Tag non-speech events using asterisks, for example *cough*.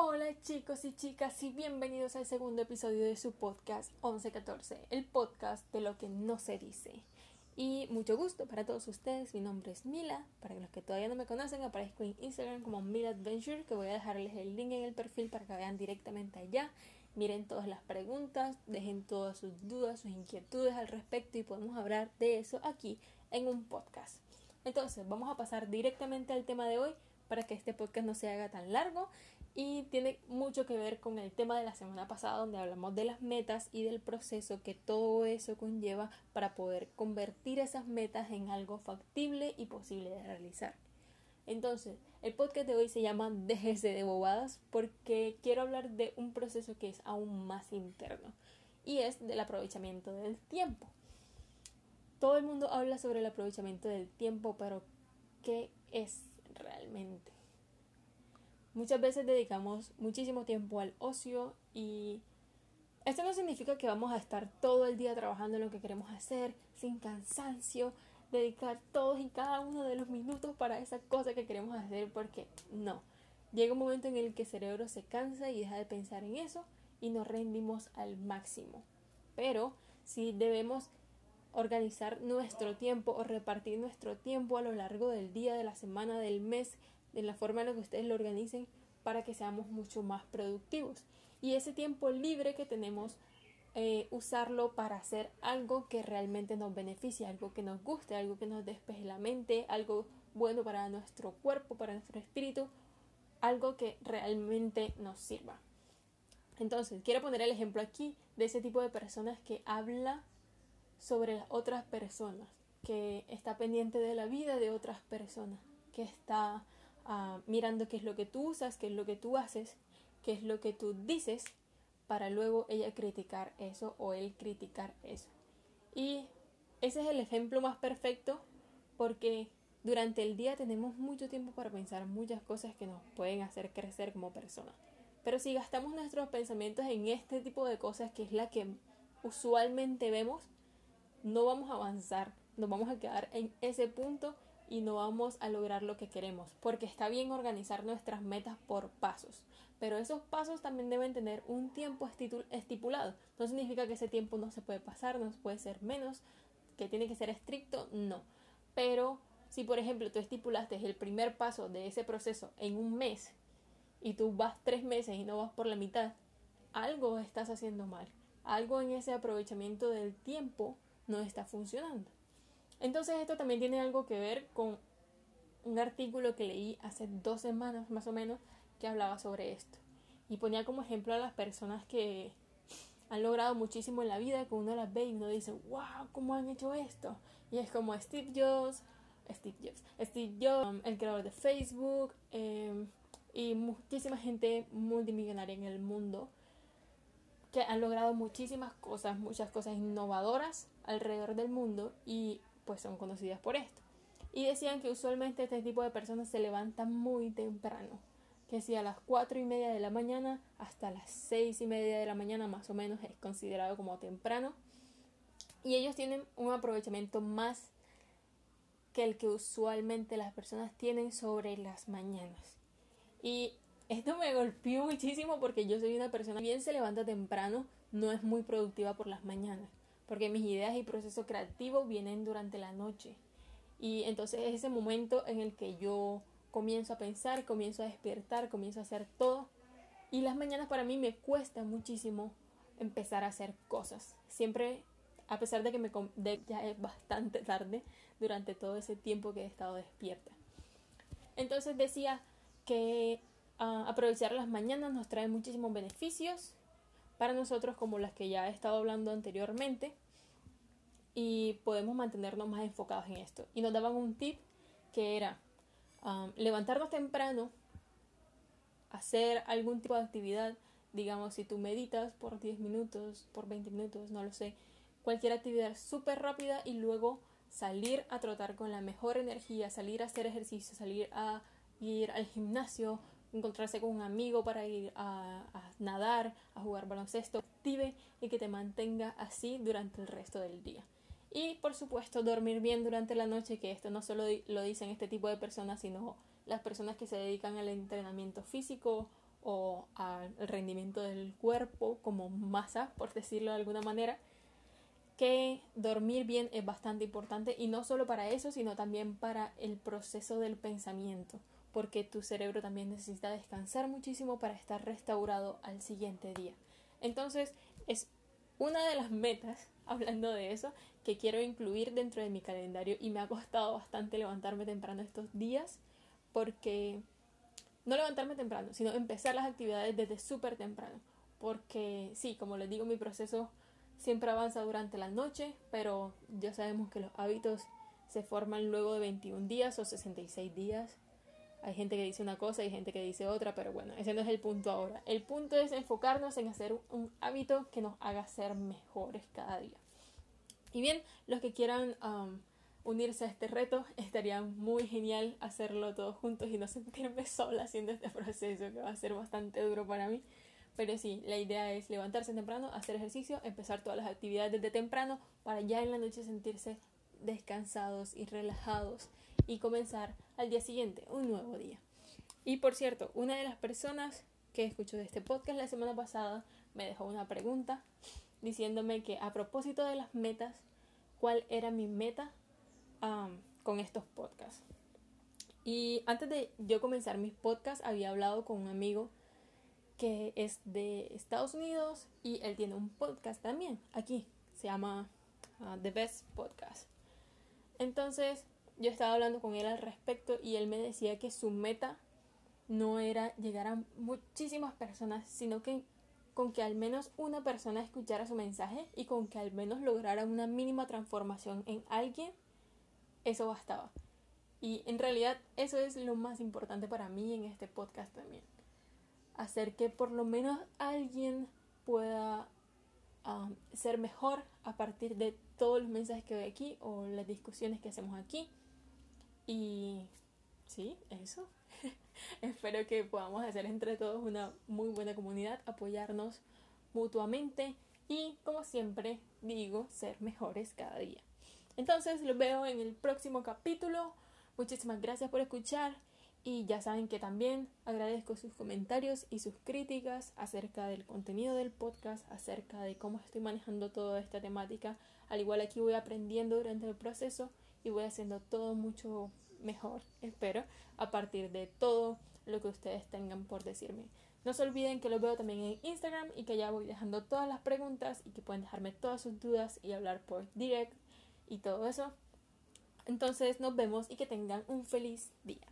Hola chicos y chicas y bienvenidos al segundo episodio de su podcast 1114, el podcast de lo que no se dice. Y mucho gusto para todos ustedes, mi nombre es Mila, para los que todavía no me conocen aparezco en Instagram como Mila Adventure, que voy a dejarles el link en el perfil para que vean directamente allá, miren todas las preguntas, dejen todas sus dudas, sus inquietudes al respecto y podemos hablar de eso aquí en un podcast. Entonces, vamos a pasar directamente al tema de hoy para que este podcast no se haga tan largo y tiene mucho que ver con el tema de la semana pasada donde hablamos de las metas y del proceso que todo eso conlleva para poder convertir esas metas en algo factible y posible de realizar. Entonces, el podcast de hoy se llama Déjese de bobadas porque quiero hablar de un proceso que es aún más interno y es del aprovechamiento del tiempo. Todo el mundo habla sobre el aprovechamiento del tiempo, pero ¿qué es realmente? Muchas veces dedicamos muchísimo tiempo al ocio y esto no significa que vamos a estar todo el día trabajando en lo que queremos hacer, sin cansancio, dedicar todos y cada uno de los minutos para esa cosa que queremos hacer, porque no. Llega un momento en el que el cerebro se cansa y deja de pensar en eso y nos rendimos al máximo. Pero si debemos organizar nuestro tiempo o repartir nuestro tiempo a lo largo del día, de la semana, del mes, de la forma en la que ustedes lo organicen para que seamos mucho más productivos. Y ese tiempo libre que tenemos, eh, usarlo para hacer algo que realmente nos beneficie, algo que nos guste, algo que nos despeje la mente, algo bueno para nuestro cuerpo, para nuestro espíritu, algo que realmente nos sirva. Entonces, quiero poner el ejemplo aquí de ese tipo de personas que habla sobre las otras personas, que está pendiente de la vida de otras personas, que está mirando qué es lo que tú usas, qué es lo que tú haces, qué es lo que tú dices, para luego ella criticar eso o él criticar eso. Y ese es el ejemplo más perfecto porque durante el día tenemos mucho tiempo para pensar muchas cosas que nos pueden hacer crecer como personas. Pero si gastamos nuestros pensamientos en este tipo de cosas, que es la que usualmente vemos, no vamos a avanzar, nos vamos a quedar en ese punto y no vamos a lograr lo que queremos, porque está bien organizar nuestras metas por pasos, pero esos pasos también deben tener un tiempo estipulado. No significa que ese tiempo no se puede pasar, no puede ser menos, que tiene que ser estricto, no. Pero si por ejemplo tú estipulaste el primer paso de ese proceso en un mes y tú vas tres meses y no vas por la mitad, algo estás haciendo mal. Algo en ese aprovechamiento del tiempo no está funcionando. Entonces esto también tiene algo que ver con un artículo que leí hace dos semanas más o menos que hablaba sobre esto. Y ponía como ejemplo a las personas que han logrado muchísimo en la vida, que uno las ve y uno dice, wow, ¿cómo han hecho esto? Y es como Steve Jobs, Steve Jobs, Steve Jobs, el creador de Facebook, em, y muchísima gente multimillonaria en el mundo que han logrado muchísimas cosas, muchas cosas innovadoras alrededor del mundo y pues son conocidas por esto. Y decían que usualmente este tipo de personas se levantan muy temprano, que si a las cuatro y media de la mañana hasta las seis y media de la mañana más o menos es considerado como temprano. Y ellos tienen un aprovechamiento más que el que usualmente las personas tienen sobre las mañanas. Y esto me golpeó muchísimo porque yo soy una persona bien se levanta temprano, no es muy productiva por las mañanas porque mis ideas y proceso creativo vienen durante la noche. Y entonces es ese momento en el que yo comienzo a pensar, comienzo a despertar, comienzo a hacer todo. Y las mañanas para mí me cuesta muchísimo empezar a hacer cosas. Siempre, a pesar de que me ya es bastante tarde durante todo ese tiempo que he estado despierta. Entonces decía que ah, aprovechar las mañanas nos trae muchísimos beneficios para nosotros como las que ya he estado hablando anteriormente y podemos mantenernos más enfocados en esto. Y nos daban un tip que era um, levantarnos temprano, hacer algún tipo de actividad, digamos si tú meditas por 10 minutos, por 20 minutos, no lo sé, cualquier actividad súper rápida y luego salir a trotar con la mejor energía, salir a hacer ejercicio, salir a ir al gimnasio, encontrarse con un amigo para ir a, nadar, a jugar baloncesto, active y que te mantenga así durante el resto del día. Y por supuesto dormir bien durante la noche, que esto no solo lo dicen este tipo de personas, sino las personas que se dedican al entrenamiento físico o al rendimiento del cuerpo como masa, por decirlo de alguna manera, que dormir bien es bastante importante y no solo para eso, sino también para el proceso del pensamiento, porque tu cerebro también necesita descansar muchísimo para estar restaurado al siguiente día. Entonces, es una de las metas, *laughs* hablando de eso, que quiero incluir dentro de mi calendario y me ha costado bastante levantarme temprano estos días, porque no levantarme temprano, sino empezar las actividades desde súper temprano, porque sí, como les digo, mi proceso siempre avanza durante la noche, pero ya sabemos que los hábitos se forman luego de 21 días o 66 días. Hay gente que dice una cosa y gente que dice otra, pero bueno, ese no es el punto ahora. El punto es enfocarnos en hacer un hábito que nos haga ser mejores cada día. Y bien, los que quieran um, unirse a este reto, estaría muy genial hacerlo todos juntos y no sentirme *laughs* sola haciendo este proceso, que va a ser bastante duro para mí. Pero sí, la idea es levantarse temprano, hacer ejercicio, empezar todas las actividades desde temprano para ya en la noche sentirse descansados y relajados y comenzar al día siguiente, un nuevo día. Y por cierto, una de las personas que escuchó de este podcast la semana pasada me dejó una pregunta diciéndome que a propósito de las metas, cuál era mi meta con estos podcasts. Y antes de yo comenzar mis podcasts, había hablado con un amigo que es de Estados Unidos y él tiene un podcast también aquí. Se llama uh, The Best Podcast. Entonces yo estaba hablando con él al respecto y él me decía que su meta no era llegar a muchísimas personas, sino que con que al menos una persona escuchara su mensaje y con que al menos lograra una mínima transformación en alguien, eso bastaba. Y en realidad eso es lo más importante para mí en este podcast también hacer que por lo menos alguien pueda um, ser mejor a partir de todos los mensajes que doy aquí o las discusiones que hacemos aquí. Y sí, eso. *laughs* Espero que podamos hacer entre todos una muy buena comunidad, apoyarnos mutuamente y, como siempre digo, ser mejores cada día. Entonces, los veo en el próximo capítulo. Muchísimas gracias por escuchar. Y ya saben que también agradezco sus comentarios y sus críticas acerca del contenido del podcast, acerca de cómo estoy manejando toda esta temática. Al igual aquí voy aprendiendo durante el proceso y voy haciendo todo mucho mejor, espero, a partir de todo lo que ustedes tengan por decirme. No se olviden que lo veo también en Instagram y que ya voy dejando todas las preguntas y que pueden dejarme todas sus dudas y hablar por direct y todo eso. Entonces nos vemos y que tengan un feliz día.